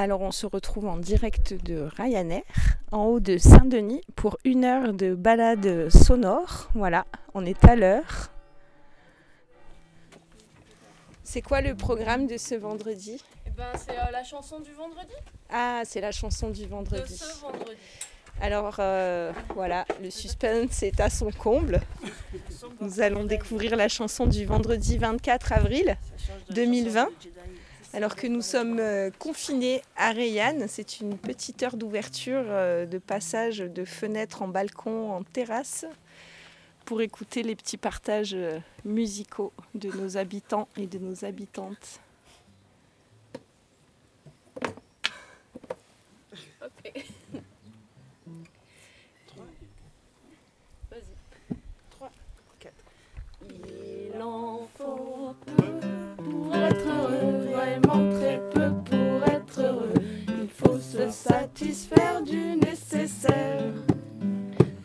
Alors on se retrouve en direct de Ryanair, en haut de Saint-Denis, pour une heure de balade sonore. Voilà, on est à l'heure. C'est quoi le programme de ce vendredi? Eh ben, c'est euh, la chanson du vendredi. Ah, c'est la chanson du De vendredi. ce vendredi. Alors euh, voilà, le suspense est à son comble. Nous allons découvrir la chanson du vendredi 24 avril 2020. Alors que nous sommes euh, confinés à Rayanne, c'est une petite heure d'ouverture, euh, de passage de fenêtres en balcon, en terrasse, pour écouter les petits partages euh, musicaux de nos habitants et de nos habitantes. Ok. Vas-y. Il en faut peu pour être heureux, très peu pour être heureux. Il faut se satisfaire du nécessaire.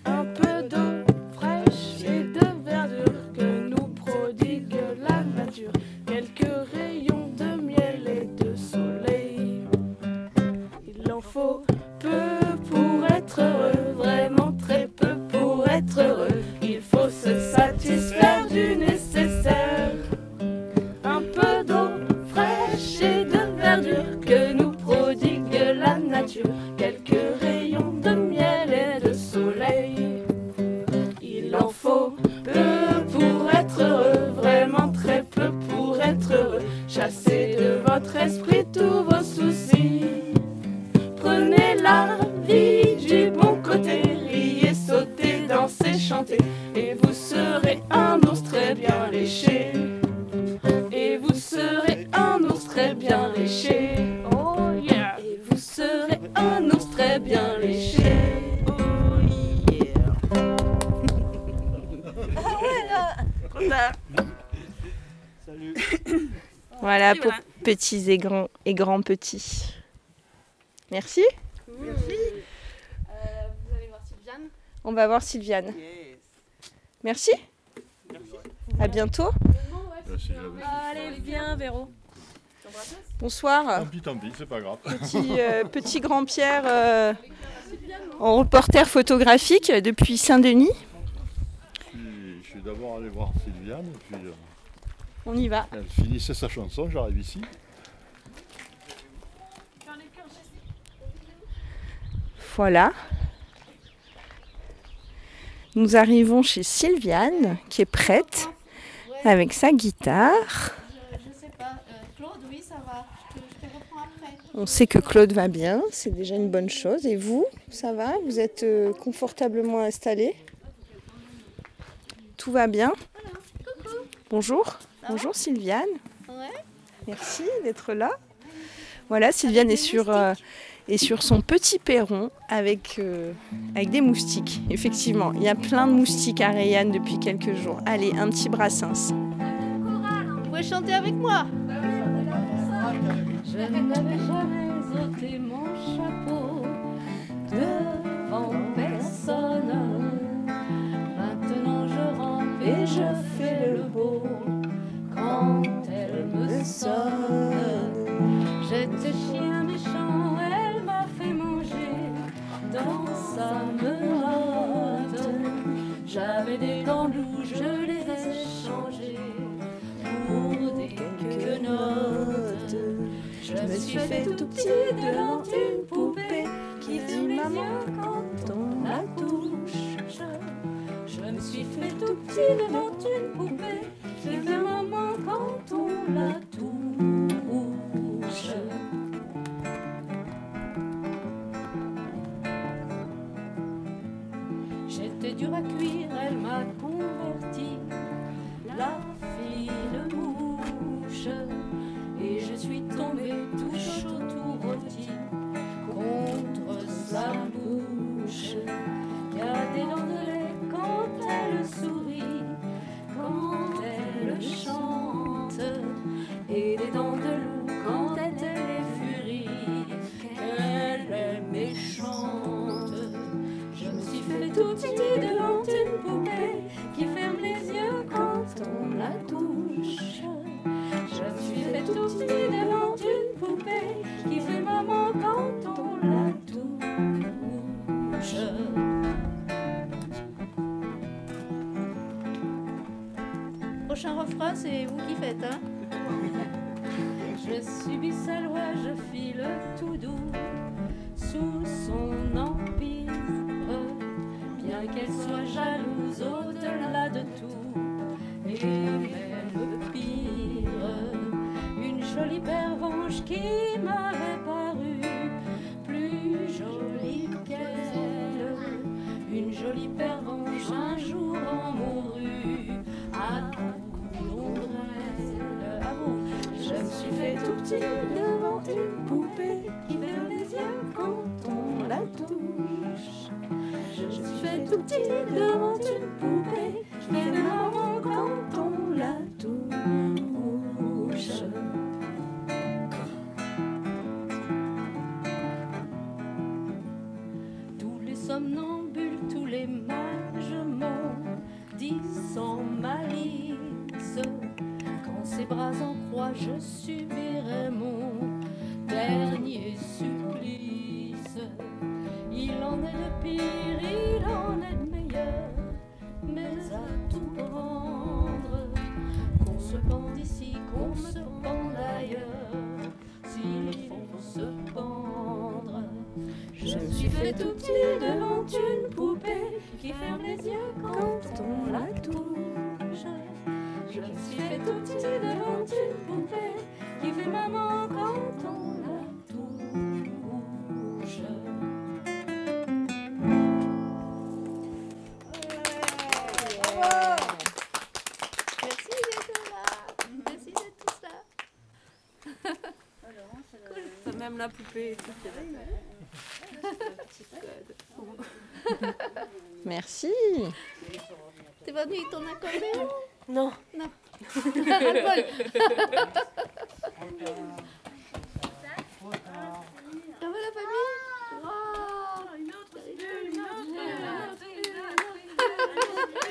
Un peu d'eau fraîche et de verdure que nous prodigue la nature. Quelques rayons de miel et de soleil. Il en faut peu pour être heureux, petits et grands et grands petits. Merci. Euh, vous allez voir Sylviane. On va voir Sylviane. Merci. À bientôt. Merci, j'avais- Allez, viens, Véro. Bonsoir. Tant pis, tant pis, c'est pas grave. Petit, euh, petit grand-Pierre euh, en reporter photographique depuis Saint-Denis. Je suis, je suis d'abord allé voir Sylviane, et puis euh, On y va. elle finissait sa chanson, j'arrive ici. Voilà. Nous arrivons chez Sylviane qui est prête avec sa guitare. Je sais pas. Euh, Claude, oui, ça va. Je te, je te reprends après. On sait que Claude va bien, c'est déjà une bonne chose. Et vous, ça va? Vous êtes euh, confortablement installé? Tout va bien? Bonjour. Bonjour Sylviane. Ouais. Merci d'être là. Voilà, Sylviane est sur, euh, est sur son petit perron avec, euh, avec des moustiques. Effectivement, il y a plein de moustiques à Rayanne depuis quelques jours. Allez, un petit brassens. Vous pouvez chanter avec moi. Je n'avais jamais ôté mon chapeau devant personne. Maintenant je rampe et je fais le beau quand elle me sonne. J'étais chien méchant, elle m'a fait manger dans sa menotte. J'avais des dents je les ai changées pour des quelques notes. Je me suis fait tout petit devant une poupée qui dit maman quand on la touche. Je me suis fait tout petit devant prochain refrain, c'est vous qui faites. Hein je subis sa loi, je file tout doux sous son empire. Bien qu'elle soit jalouse au-delà de tout, et même pire, une jolie pervenche qui m'avait tout petit devant une poupée qui ferme les yeux quand on la touche. Je me suis fait tout petit devant une poupée qui fait maman quand on la touche. Merci d'être là. Merci d'être tous là. Même la poupée et tout. Merci. T'es venu avec ton accordéon Non. Non. Ras-le-bol. Ça va la famille Waouh Une autre, une autre,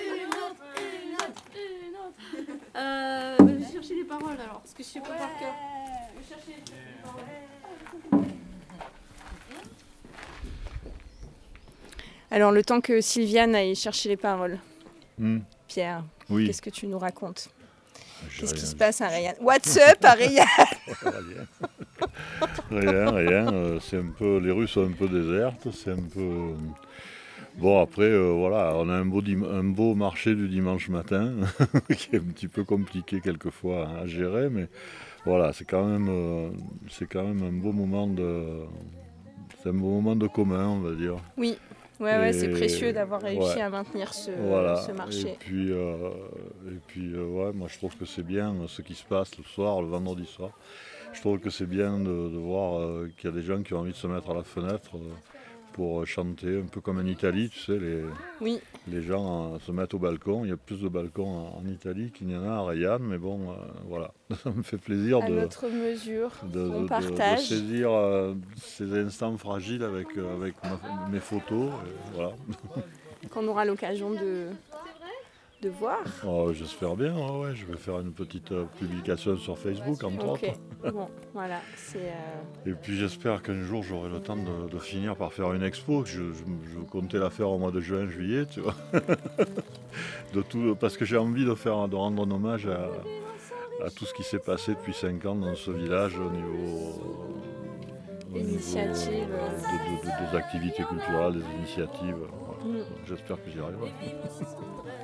une autre, une autre. Euh, bah, je vais chercher les paroles alors, parce que je sais pas par cœur. Je vais chercher les paroles. Alors, le temps que Sylviane aille chercher les paroles, Hmm, Pierre, Oui. qu'est-ce que tu nous racontes? J'ai Qu'est-ce qui se passe à Rayanne What's up à Rayanne Rien, rien. euh, c'est un peu, les rues sont un peu désertes. C'est un peu. euh, Bon, après, euh, voilà, on a un beau, un beau marché du dimanche matin, qui est un petit peu compliqué quelquefois à gérer, mais voilà, c'est quand même, euh, c'est quand même un beau moment de, c'est un beau moment de commun, on va dire. Oui, ouais, ouais, c'est précieux d'avoir réussi ouais. à maintenir ce, Voilà. ce marché. Et puis, euh, et puis euh, ouais, moi je trouve que c'est bien euh, ce qui se passe le soir, le vendredi soir. Je trouve que c'est bien de, de voir euh, qu'il y a des gens qui ont envie de se mettre à la fenêtre pour chanter, un peu comme en Italie, tu sais, les, Oui, les gens euh, se mettent au balcon. Il y a plus de balcons en, Italie qu'il n'y en a à Rayanne, mais bon, euh, voilà, ça me fait plaisir à de, notre mesure, de, de- on de- de partage. saisir euh, ces instants fragiles avec, avec ma- mes photos. et voilà. qu'on aura l'occasion de, de voir. Oh, J'espère bien, ouais, ouais, je vais faire une petite euh, publication sur Facebook entre Ok, autres. bon, voilà, c'est... euh, Et puis j'espère qu'un jour j'aurai le temps de, de finir par faire une expo. Je, je, je comptais la faire au mois de juin, juillet, tu vois. de tout, parce que j'ai envie de, faire, de rendre un hommage à, à tout ce qui s'est passé depuis 5 ans dans ce village au niveau, euh, de- de- de- des activités culturelles, des initiatives. voilà. Mm. J'espère que j'y arriverai.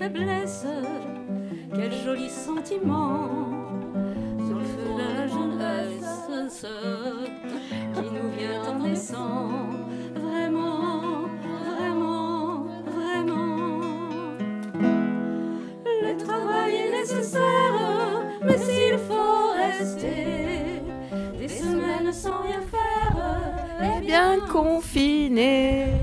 Faiblesse, quel joli sentiment sur le feu de la jeunesse qui nous vient en naissant. Vraiment, vraiment, vraiment. Le travail est nécessaire, mais s'il faut rester des semaines sans rien faire, eh Bien confiné.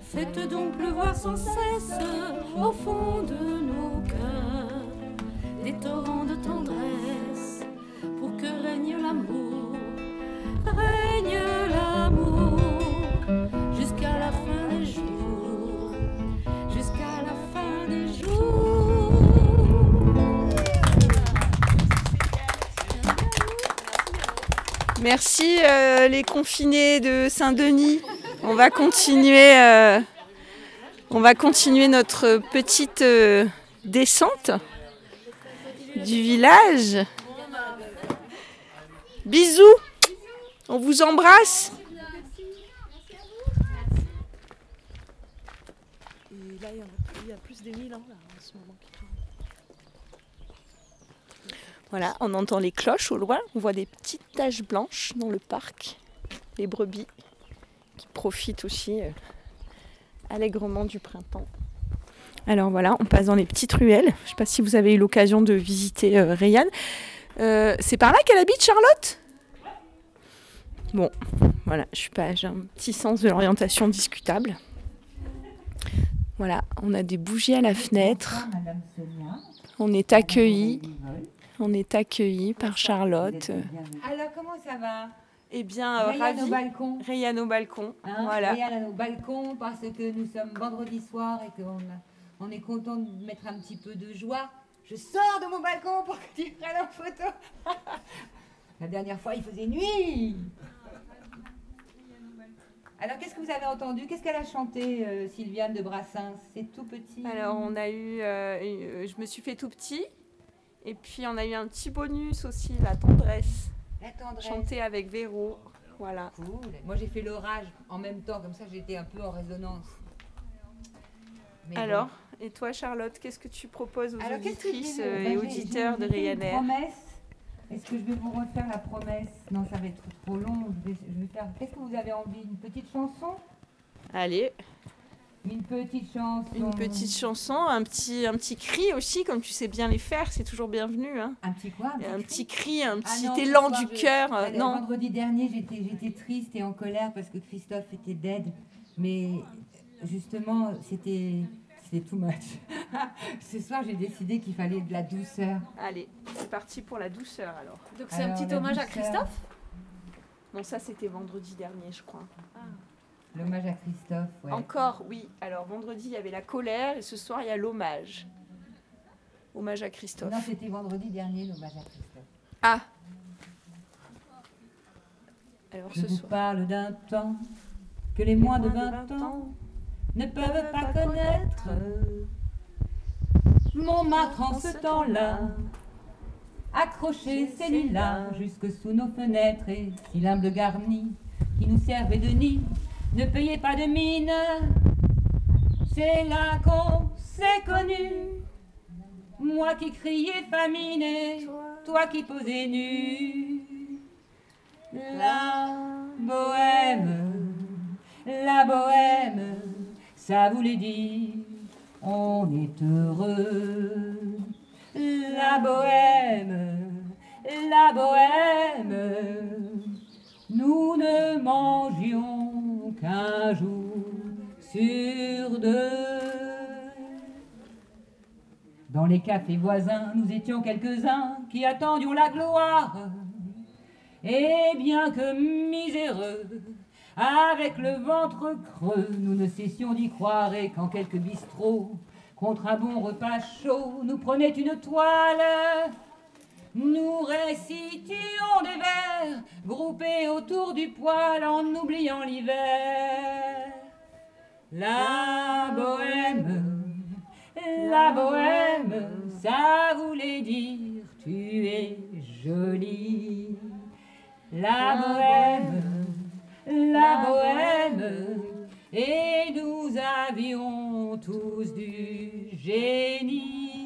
Faites donc pleuvoir sans cesse au fond de nos cœurs des torrents de tendresse pour que règne l'amour, règne l'amour jusqu'à la fin des jours, jusqu'à la fin des jours. Merci euh, les confinés de Saint-Denis. On va continuer, euh, on va continuer notre petite euh, descente du village. Bisous, on vous embrasse. Voilà, on entend les cloches au loin, on voit des petites taches blanches dans le parc, les brebis qui profitent aussi euh, allègrement du printemps. Alors voilà, on passe dans les petites ruelles. Je ne sais pas si vous avez eu l'occasion de visiter euh, Rayanne. Euh, c'est par là qu'elle habite, Charlotte? Bon, voilà, je suis pas, j'ai un petit sens de l'orientation discutable. Voilà, on a des bougies à la fenêtre. On est accueillis. On est accueillis par Charlotte. Alors, comment ça va? Eh bien, euh, Rayane au balcon. Rayane au balcon. Hein voilà. Balcons parce que nous sommes vendredi soir et qu'on on est content de mettre un petit peu de joie. Je sors de mon balcon pour que tu prennes en photo. La dernière fois, il faisait nuit. Alors, qu'est-ce que vous avez entendu? Qu'est-ce qu'elle a chanté, euh, Sylviane de Brassens? C'est tout petit. Alors, on a eu. euh, euh, je me suis fait tout petit. Et puis, on a eu un petit bonus aussi, la tendresse. Chantée avec Véro. Voilà. Cool. Moi, j'ai fait l'orage en même temps, comme ça, j'étais un peu en résonance. Mais Alors, et toi, Charlotte, qu'est-ce que tu proposes aux. Alors, auditrices euh, ben, et auditeurs de Ryanair promesse. Est-ce que je vais vous refaire la promesse? Non, ça va être trop long. Je vais, je vais faire. Qu'est-ce que vous avez envie? Une petite chanson? Allez, Une petite chanson. une petite chanson, un petit, un petit cri aussi, comme tu sais bien les faire, c'est toujours bienvenu. Hein. Un petit quoi Un petit cri, un Ah petit non, élan soir, du cœur. euh, non, Vendredi dernier, j'étais, j'étais triste et en colère parce que Christophe était dead. Mais justement, c'était, c'était too much. Ce soir, j'ai décidé qu'il fallait de la douceur. allez, c'est parti pour la douceur alors. Donc c'est un petit hommage à. Christophe? Non, ça c'était vendredi dernier, je crois. L'hommage à Christophe, ouais. Encore, oui. Alors vendredi, il y avait la colère et ce soir, il y a l'hommage. Hommage à Christophe. Non, c'était vendredi dernier, l'hommage à Christophe. Ah Alors Je ce vous soir. parle d'un temps que les moins de Moins 20 ans ne peuvent pas connaître. Montmartre en ce temps-là, accroché ses lilas jusque sous nos fenêtres et si l'humble garni qui nous servait de nid ne payait pas de mine. C'est là qu'on s'est connus. Moi qui criais faminé, toi qui posais nu. La bohème, la bohème, ça voulait dire on est heureux. La bohème, la bohème, nous ne mangions qu'un jour sur deux. Dans les cafés voisins, nous étions quelques-uns qui attendions la gloire. Et bien que miséreux, avec le ventre creux, nous ne cessions d'y croire et qu'en quelques bistrots, contre un bon repas chaud, nous prenait une toile. Nous récitions des vers groupés autour du poêle en oubliant l'hiver. La bohème, la bohème, ça voulait dire tu es jolie. La bohème, la bohème, et nous avions tous du génie.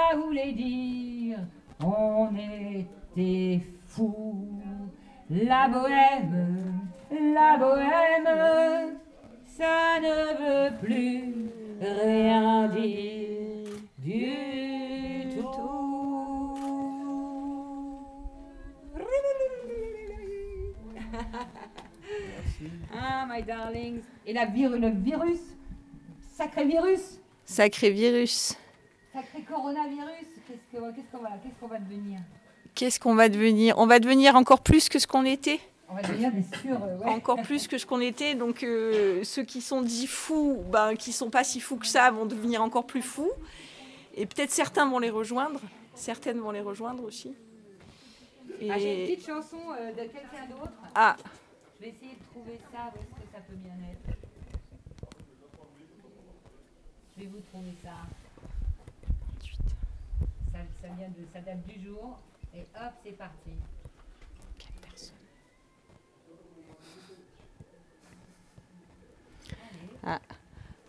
voulait dire on était fous. La bohème, la bohème, ça ne veut plus rien dire du tout. Ah, my darlings. Et la vir le virus, sacré virus, Sacré virus. Sacré coronavirus, qu'est-ce que- qu'est-ce qu'on va, devenir? Qu'est-ce qu'on va devenir? On va devenir encore plus que ce qu'on était? On va devenir des sûrs, euh, ouais. encore plus que ce qu'on était. Donc euh, ceux qui sont dits fous, ben, qui sont pas si fous que ça, vont devenir encore plus fous. Et peut-être certains vont les rejoindre. Certaines vont les rejoindre aussi. Ah, J'ai une Et... petite chanson euh, de quelqu'un d'autre. Ah, Je vais essayer de trouver ça, où est-ce que ça peut bien être Je vais vous trouver ça. Ça, vient de, ça date du jour. Et hop, c'est parti.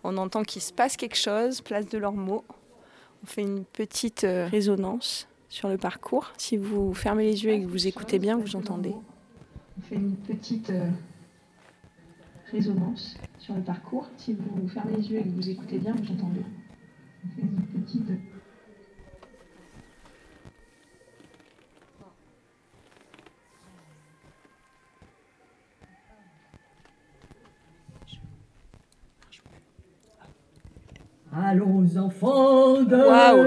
on entend qu'il se passe quelque chose, place de leurs mots. On fait une petite euh, résonance sur le parcours. Si vous fermez les yeux et que vous écoutez bien, vous entendez. On fait une petite euh, résonance sur le parcours. Si vous fermez les yeux et que vous écoutez bien, vous entendez. On fait une petite Allons enfants de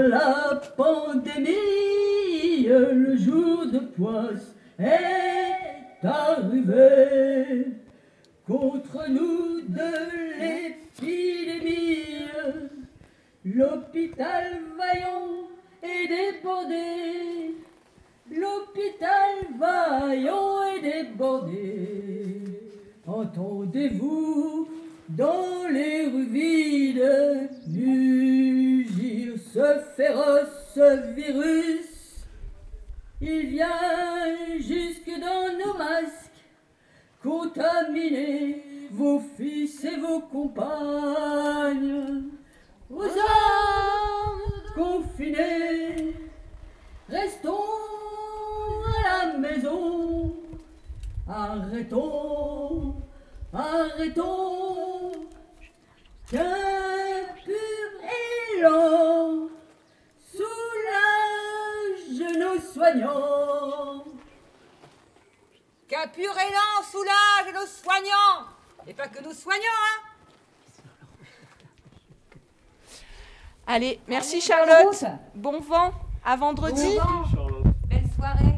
la pandémie, le jour de poisse est arrivé. Contre nous de l'épidémie, l'hôpital Vaillant est débordé. L'hôpital Vaillant est débordé. Entendez-vous dans les rues vides mugir ce féroce virus Il vient jusque dans nos masques contaminer vos fils et vos compagnes. Aux hommes confinés, restons à la maison. Arrêtons, arrêtons, qu'un pur élan soulage nos soignants. Qu'un pur élan soulage nos soignants Et pas que nos soignants, hein Allez, merci Allez, Charlotte. Bon vent. À vendredi. Bon vent. Belle soirée.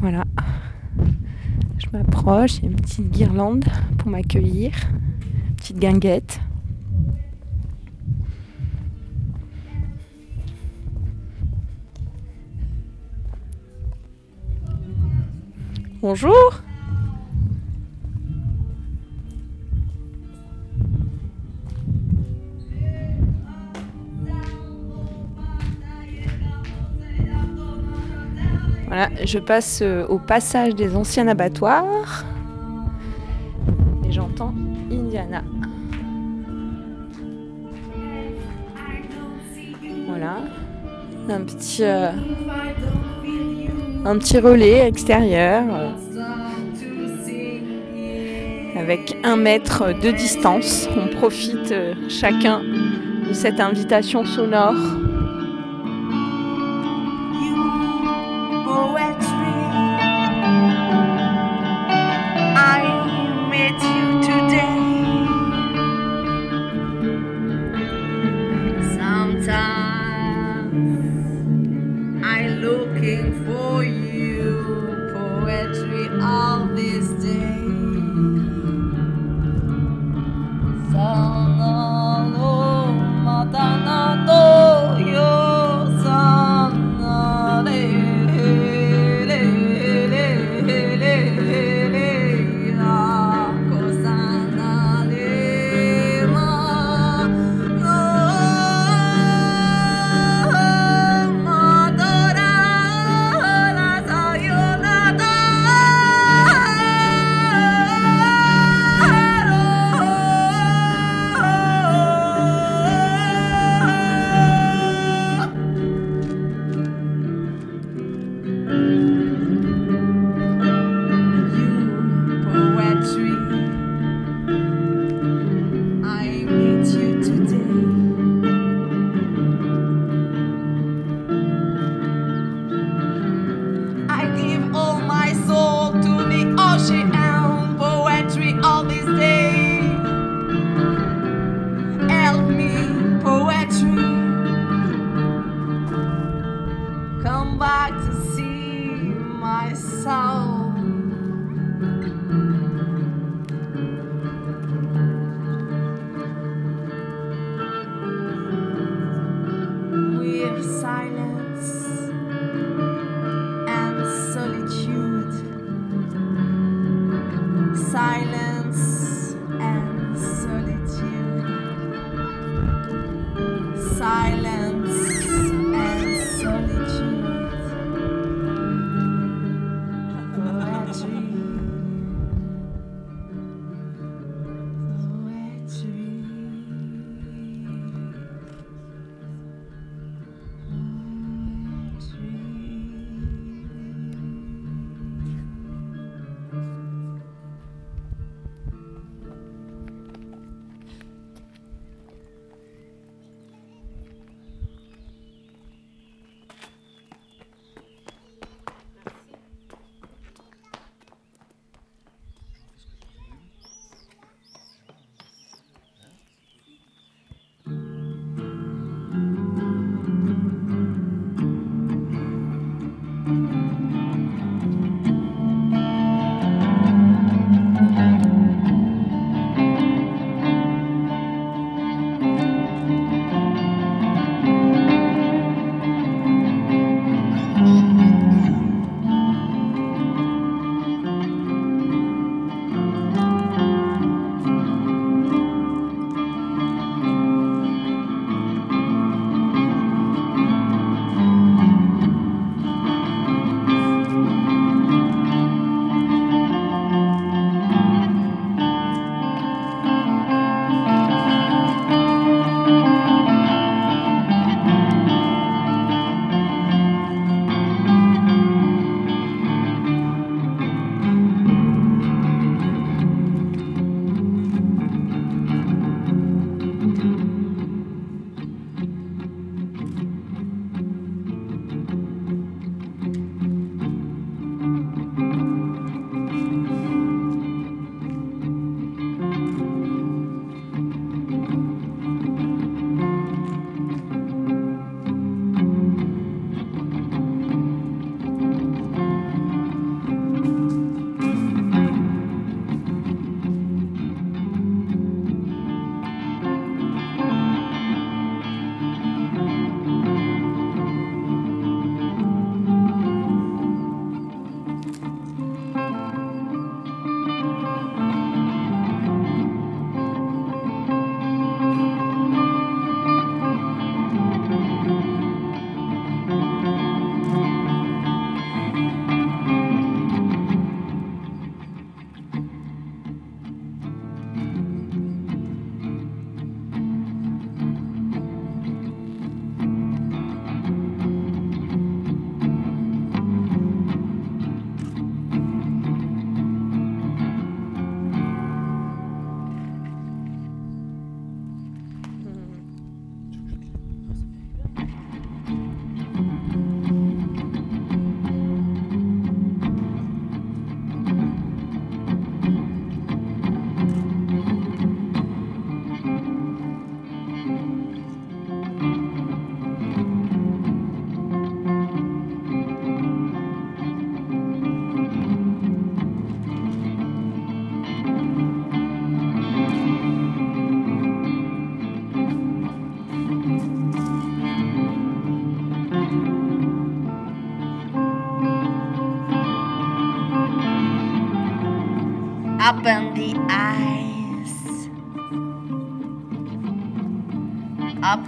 Voilà. Je m'approche, il y a une petite guirlande pour m'accueillir. Guinguette. Bonjour. Voilà, je passe euh, au passage des anciens abattoirs et j'entends Indiana. Euh, un petit, relais extérieur euh, avec un mètre de distance. On profite euh, chacun de cette invitation sonore.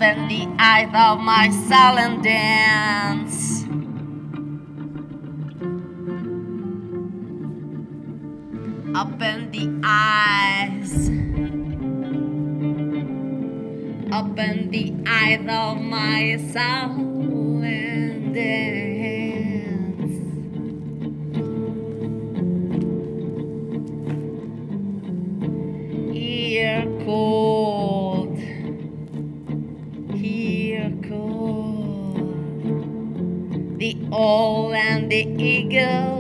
Open the eyes of my silent. Eagle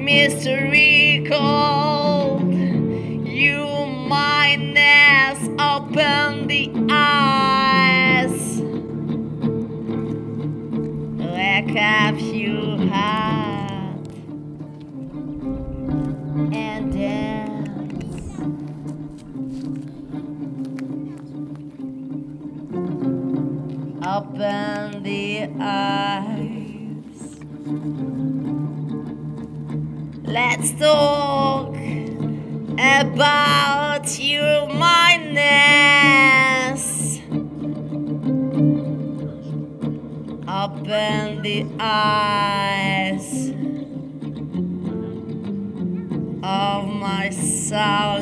mystery cold. You mindness. Open the eyes. Wake up your heart and dance. Open talk about your mindness. Open the eyes of my soul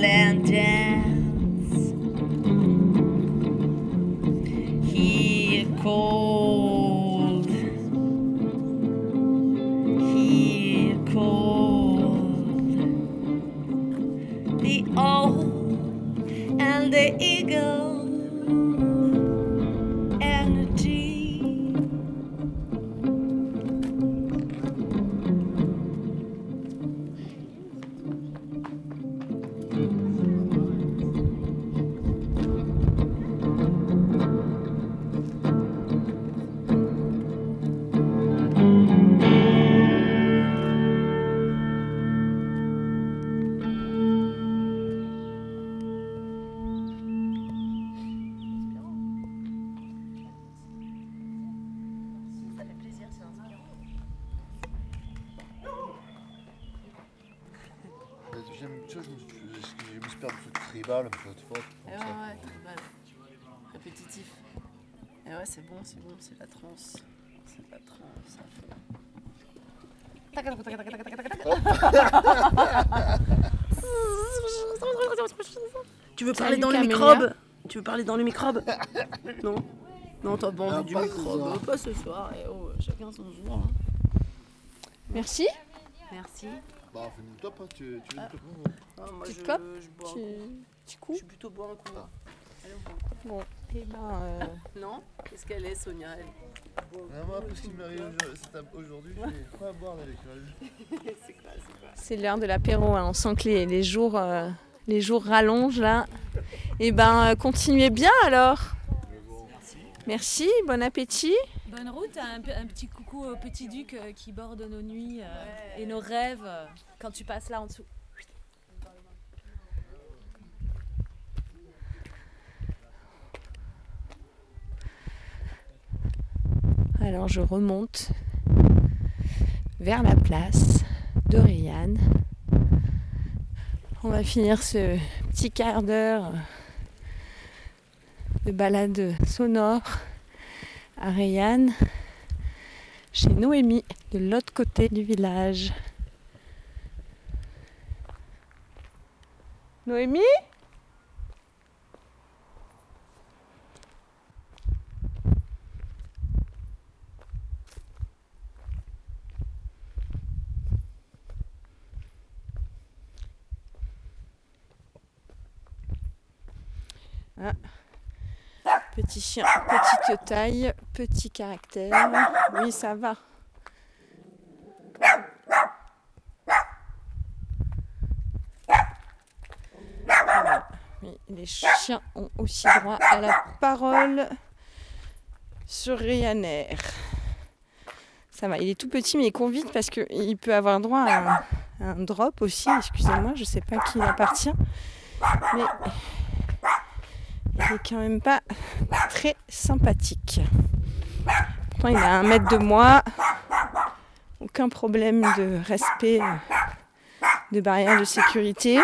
c'est bon, c'est la transe. C'est la transe à fond. Tu veux parler Salut, dans le Camélia. microbe? Tu veux parler dans le microbe? Non? Non, t'as pas Ah, envie du pas ce microbe. soir. Pas ce soir. Et oh, chacun son jour. hein. Merci. Merci. Bah, fais-nous le top, hein, tu, tu veux top Ah, moi, je, cope je bois un Tu, coup. tu Je coups suis plutôt boire un coup. Ah. Bon, et ben, euh. Non Qu'est-ce qu'elle est, Sonia elle Ah, moi, parce qu'il m'arrive aujourd'hui, je vais pas boire à l'école? C'est quoi, c'est quoi? C'est l'heure de l'apéro. hein. On sent que les, les jours, euh, les jours rallongent là. Et ben, euh, continuez bien alors. Merci, bon appétit. Bonne route, un, un petit coucou au petit duc qui borde nos nuits euh, et nos rêves quand tu passes là en dessous. Alors je remonte vers la place de Rayanne. On va finir ce petit quart d'heure de balade sonore à Rayanne chez Noémie, de l'autre côté du village. Noémie? Ah. Petit chien, petite taille, petit caractère. Oui, ça va. Les chiens ont aussi droit à la parole sur Ryanair. Ça va, il est tout petit mais il court parce qu'il peut avoir droit à un, drop aussi. Excusez-moi, je sais pas qui il appartient. Mais il est quand même pas très sympathique. Pourtant, il a un mètre de moi. Aucun problème de respect euh, de barrières de sécurité.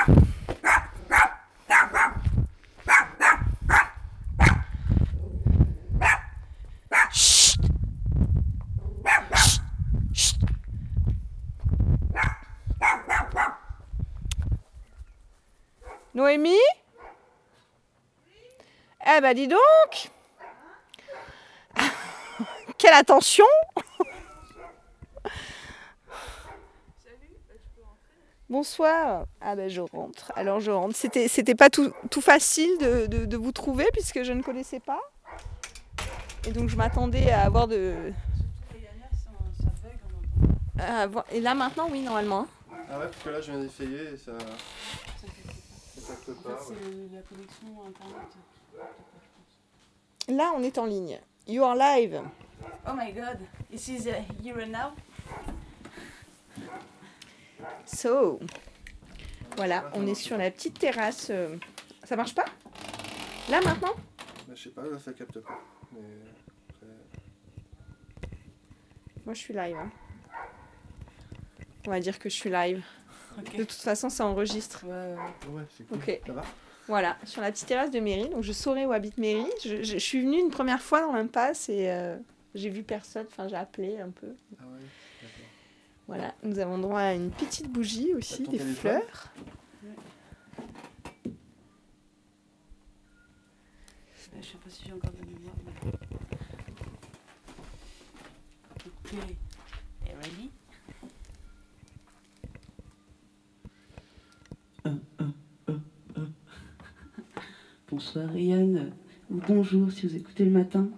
Eh ben dis donc Quelle attention Bonsoir. Ah ben je rentre. Alors je rentre. C'était, c'était pas tout, facile de, de- vous trouver puisque je ne connaissais pas. Et donc je m'attendais à avoir de. Et là maintenant, oui, normalement. Ah ouais, parce que là je viens d'essayer et ça. La connexion internet. Là, on est en ligne. You are live. Oh my god, this is uh, here and now. So, voilà, on est sur la petite terrasse. euh, Ça marche pas? Là maintenant? Bah, je sais pas, là ça capte pas. Mais après. Moi, je suis live. hein. On va dire que je suis live. De toute façon, ça enregistre. Ouais, c'est cool. Ok. Ça va Voilà, sur la petite terrasse de Mairie. Donc, je saurai où habite Mairie. Je, je- je suis venue une première fois dans l'impasse et euh, j'ai vu personne. Enfin, j'ai appelé un peu. Ah ouais, d'accord. Voilà, nous avons droit à une petite bougie aussi, des fleurs. Euh, Je sais pas si j'ai encore de la mémoire. mais-. Bonsoir Yann, ou bonjour si vous écoutez le matin.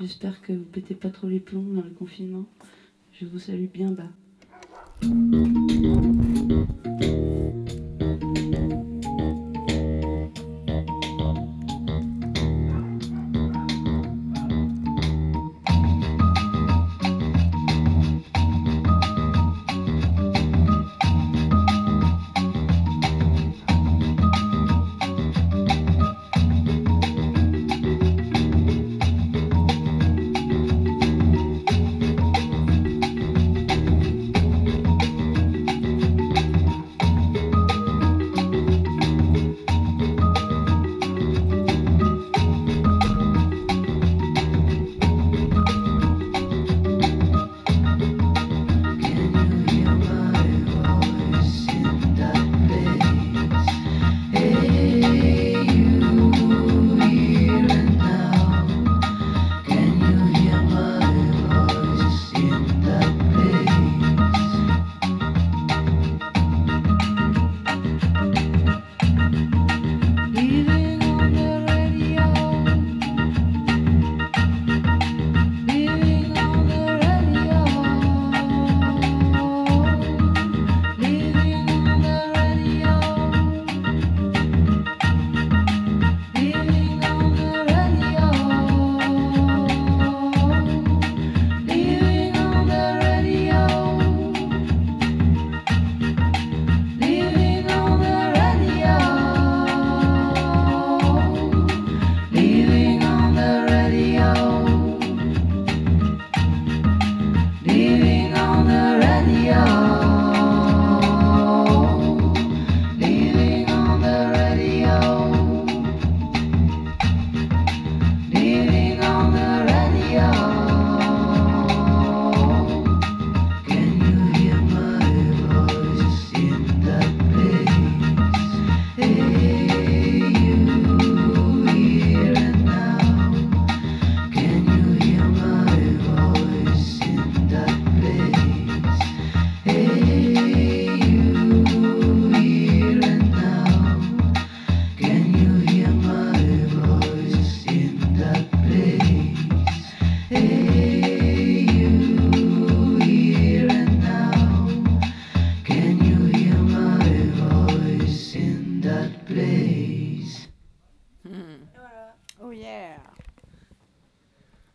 J'espère que vous pétez pas trop les plombs dans le confinement. Je vous salue bien bas.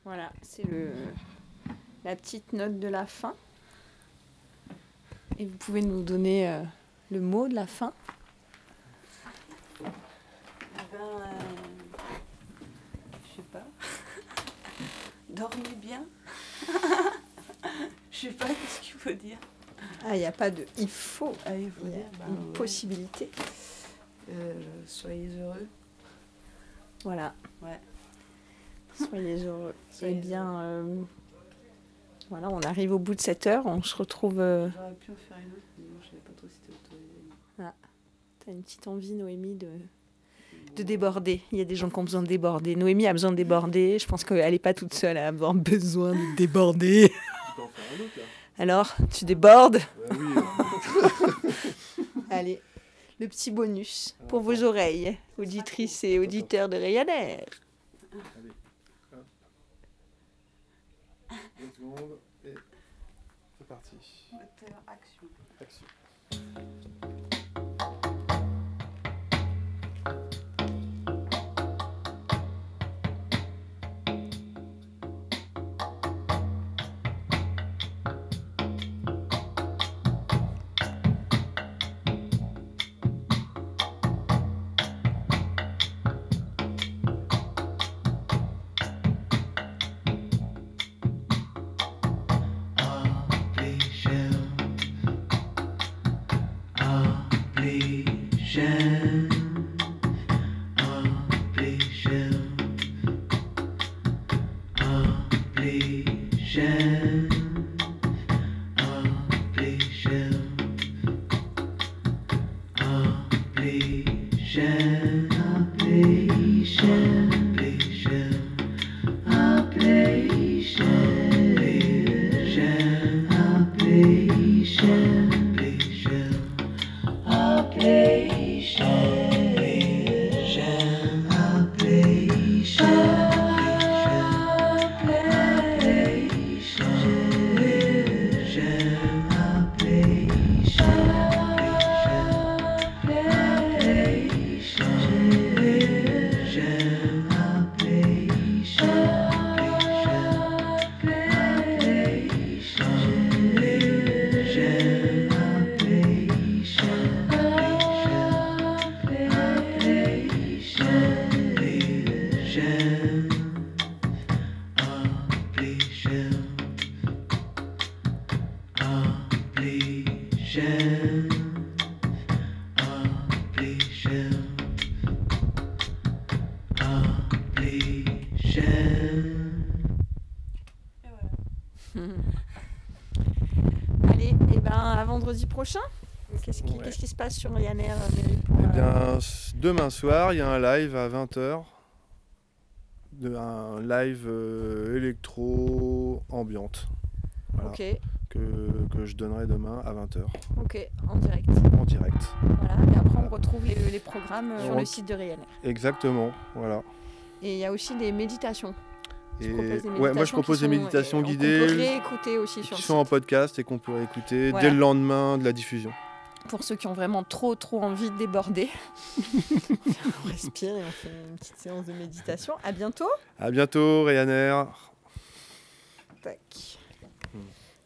Voilà, c'est le la petite note de la fin. Et vous pouvez nous donner euh, le mot de la fin. Ben, euh, je sais pas. Dormez bien. je sais pas ce qu'il faut dire. Ah, il n'y a pas de il faut. Ah, il faut Il y a dire. ben, une ouais. possibilité. Euh, soyez heureux. Voilà. Ouais. Soyez heureux. Soyez Eh bien, euh, voilà, on arrive au bout de cette heure. On se retrouve. euh, J'aurais pu en faire une autre, mais non, je savais pas trop si c'était autorisé. T'as une petite envie, Noémie, de, de déborder. Il y a des gens qui ont besoin de déborder. Noémie a besoin de déborder. Je pense qu'elle n'est pas toute seule à avoir besoin de déborder. Tu peux en faire un autre là Alors, tu débordes Bah oui. Allez, le petit bonus pour vos oreilles, auditrices et auditeurs de Ryanair. Allez. Hop. Deux secondes et c'est parti. Moteur, action. Action. Prochain. Qu'est-ce qui, Ouais. qu'est-ce qui se passe sur Ryanair, euh, Eh euh, bien, demain soir, il y a un live à 20h. De, un live euh, électro ambiante. Voilà, Ok, que, que je donnerai demain à 20h ok, en direct. en direct. Voilà, et après on retrouve les, les programmes euh, sur On- le site de Ryanair. Exactement, voilà. Et il y a aussi des méditations. Et ouais, moi je propose des sont, méditations euh, guidées Qu'on peut réécouter aussi sur qui sont en podcast et qu'on peut écouter Voilà. dès le lendemain de la diffusion. Pour ceux qui ont vraiment trop trop envie de déborder. on respire et on fait une petite séance de méditation. À bientôt. À bientôt, Ryanair. Tac.